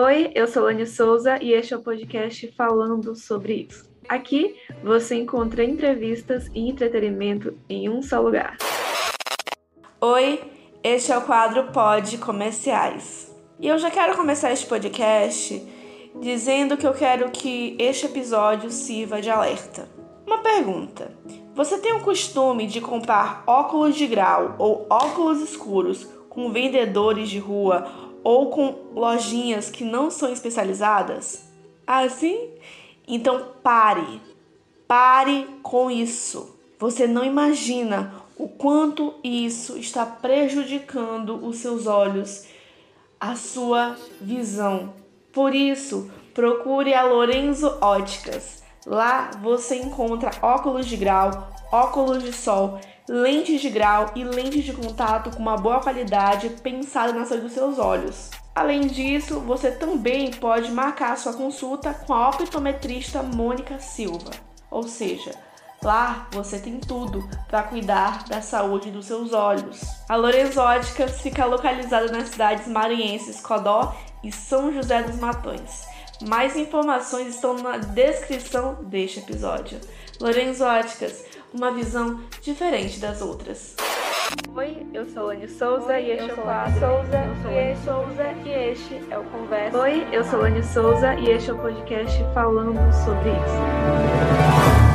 Oi, eu sou Lani Souza e este é o podcast falando sobre isso. Aqui você encontra entrevistas e entretenimento em um só lugar. Oi, este é o quadro Pod Comerciais. E eu já quero começar este podcast dizendo que eu quero que este episódio sirva de alerta. Uma pergunta: você tem o costume de comprar óculos de grau ou óculos escuros com vendedores de rua ou com lojinhas que não são especializadas? Assim? Então pare. Pare com isso. Você não imagina o quanto isso está prejudicando os seus olhos, a sua visão. Por isso, procure a Lorenzo Óticas. Lá você encontra óculos de grau, óculos de sol, lentes de grau e lentes de contato com uma boa qualidade pensada na saúde dos seus olhos. Além disso, você também pode marcar sua consulta com a optometrista Mônica Silva. Ou seja, lá você tem tudo para cuidar da saúde dos seus olhos. A Lorenzo fica localizada nas cidades maranhenses Codó e São José dos Matões. Mais informações estão na descrição deste episódio. Lorenzo uma visão diferente das outras. Oi, eu sou Lani Souza Oi, e este eu é o quadro. Souza, eu sou e Lani este- Souza e este é o Conversa. Oi, eu sou Lani Souza e este é o podcast falando sobre isso.